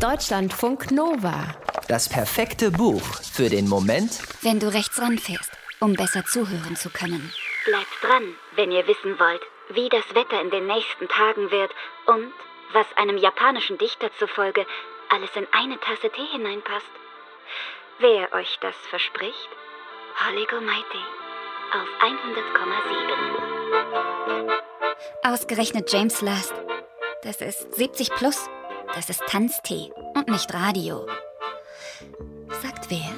Deutschlandfunk Nova. Das perfekte Buch für den Moment, wenn du rechts ranfährst, um besser zuhören zu können. Bleibt dran, wenn ihr wissen wollt, wie das Wetter in den nächsten Tagen wird und was einem japanischen Dichter zufolge alles in eine Tasse Tee hineinpasst. Wer euch das verspricht? Holigo Mighty auf 100,7. Ausgerechnet James Last. Das ist 70 plus. Das ist Tanztee und nicht Radio. Sagt wer?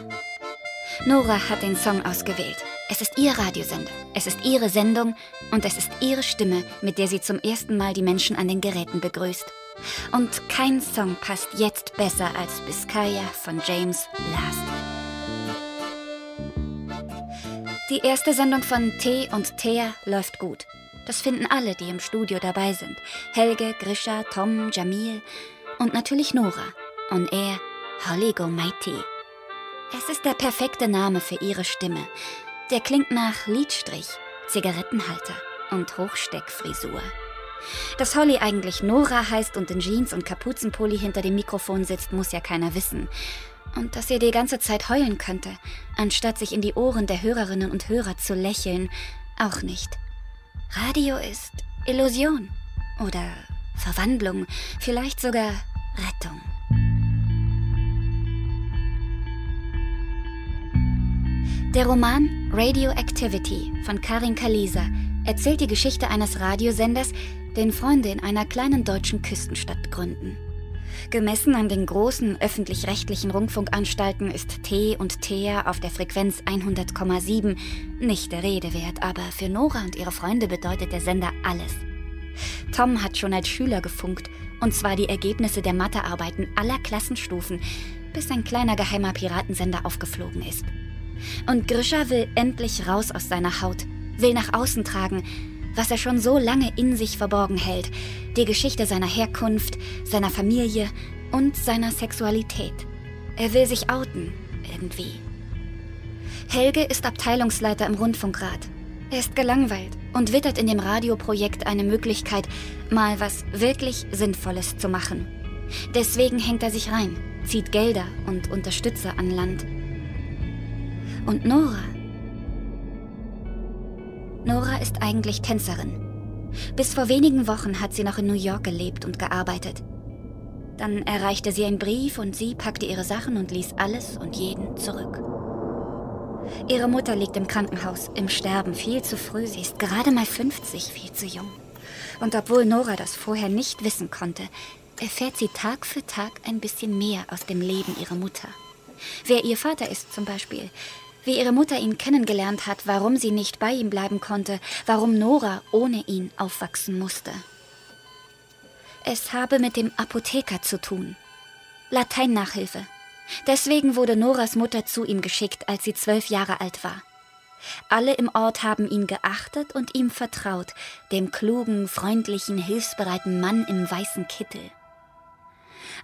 Nora hat den Song ausgewählt. Es ist ihr Radiosender, es ist ihre Sendung und es ist ihre Stimme, mit der sie zum ersten Mal die Menschen an den Geräten begrüßt. Und kein Song passt jetzt besser als Biscaya von James Last. Die erste Sendung von T und Thea läuft gut. Das finden alle, die im Studio dabei sind. Helge, Grisha, Tom, Jamil und natürlich Nora. Und er, Holly Go Mighty. Es ist der perfekte Name für ihre Stimme. Der klingt nach Lidstrich, Zigarettenhalter und Hochsteckfrisur. Dass Holly eigentlich Nora heißt und in Jeans und Kapuzenpulli hinter dem Mikrofon sitzt, muss ja keiner wissen. Und dass sie die ganze Zeit heulen könnte, anstatt sich in die Ohren der Hörerinnen und Hörer zu lächeln, auch nicht. Radio ist Illusion oder Verwandlung, vielleicht sogar Rettung. Der Roman Radioactivity von Karin Kalisa erzählt die Geschichte eines Radiosenders, den Freunde in einer kleinen deutschen Küstenstadt gründen. Gemessen an den großen öffentlich-rechtlichen Rundfunkanstalten ist T und Thea auf der Frequenz 100,7 nicht der Rede wert, aber für Nora und ihre Freunde bedeutet der Sender alles. Tom hat schon als Schüler gefunkt, und zwar die Ergebnisse der Mathearbeiten aller Klassenstufen, bis ein kleiner geheimer Piratensender aufgeflogen ist. Und Grisha will endlich raus aus seiner Haut, will nach außen tragen, was er schon so lange in sich verborgen hält, die Geschichte seiner Herkunft, seiner Familie und seiner Sexualität. Er will sich outen, irgendwie. Helge ist Abteilungsleiter im Rundfunkrat. Er ist gelangweilt und wittert in dem Radioprojekt eine Möglichkeit, mal was wirklich Sinnvolles zu machen. Deswegen hängt er sich rein, zieht Gelder und Unterstützer an Land. Und Nora, Nora ist eigentlich Tänzerin. Bis vor wenigen Wochen hat sie noch in New York gelebt und gearbeitet. Dann erreichte sie ein Brief und sie packte ihre Sachen und ließ alles und jeden zurück. Ihre Mutter liegt im Krankenhaus, im Sterben, viel zu früh. Sie ist gerade mal 50, viel zu jung. Und obwohl Nora das vorher nicht wissen konnte, erfährt sie Tag für Tag ein bisschen mehr aus dem Leben ihrer Mutter. Wer ihr Vater ist zum Beispiel, wie ihre Mutter ihn kennengelernt hat, warum sie nicht bei ihm bleiben konnte, warum Nora ohne ihn aufwachsen musste. Es habe mit dem Apotheker zu tun. Lateinnachhilfe. Deswegen wurde Noras Mutter zu ihm geschickt, als sie zwölf Jahre alt war. Alle im Ort haben ihn geachtet und ihm vertraut, dem klugen, freundlichen, hilfsbereiten Mann im weißen Kittel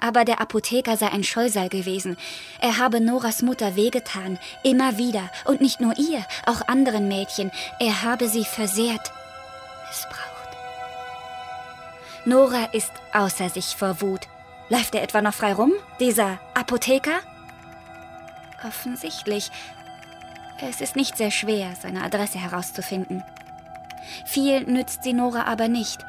aber der Apotheker sei ein Scheusal gewesen. Er habe Noras Mutter wehgetan, immer wieder, und nicht nur ihr, auch anderen Mädchen. Er habe sie versehrt, missbraucht. Nora ist außer sich vor Wut. Läuft er etwa noch frei rum, dieser Apotheker? Offensichtlich. Es ist nicht sehr schwer, seine Adresse herauszufinden. Viel nützt sie Nora aber nicht.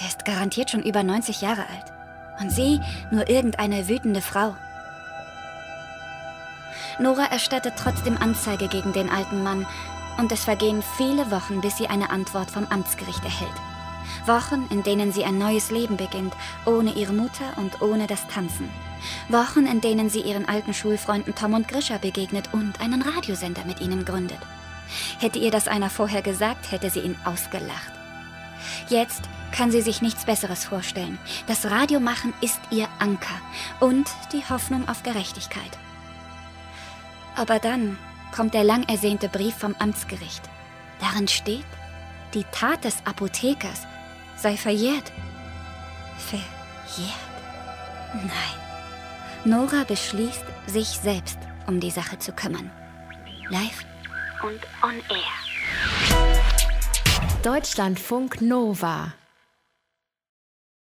Er ist garantiert schon über 90 Jahre alt. Und sie nur irgendeine wütende Frau. Nora erstattet trotzdem Anzeige gegen den alten Mann und es vergehen viele Wochen, bis sie eine Antwort vom Amtsgericht erhält. Wochen, in denen sie ein neues Leben beginnt, ohne ihre Mutter und ohne das Tanzen. Wochen, in denen sie ihren alten Schulfreunden Tom und Grisha begegnet und einen Radiosender mit ihnen gründet. Hätte ihr das einer vorher gesagt, hätte sie ihn ausgelacht. Jetzt kann sie sich nichts Besseres vorstellen. Das Radiomachen ist ihr Anker und die Hoffnung auf Gerechtigkeit. Aber dann kommt der lang ersehnte Brief vom Amtsgericht. Darin steht, die Tat des Apothekers sei verjährt. Verjährt? Nein. Nora beschließt, sich selbst um die Sache zu kümmern. Live und on air. Deutschlandfunk Nova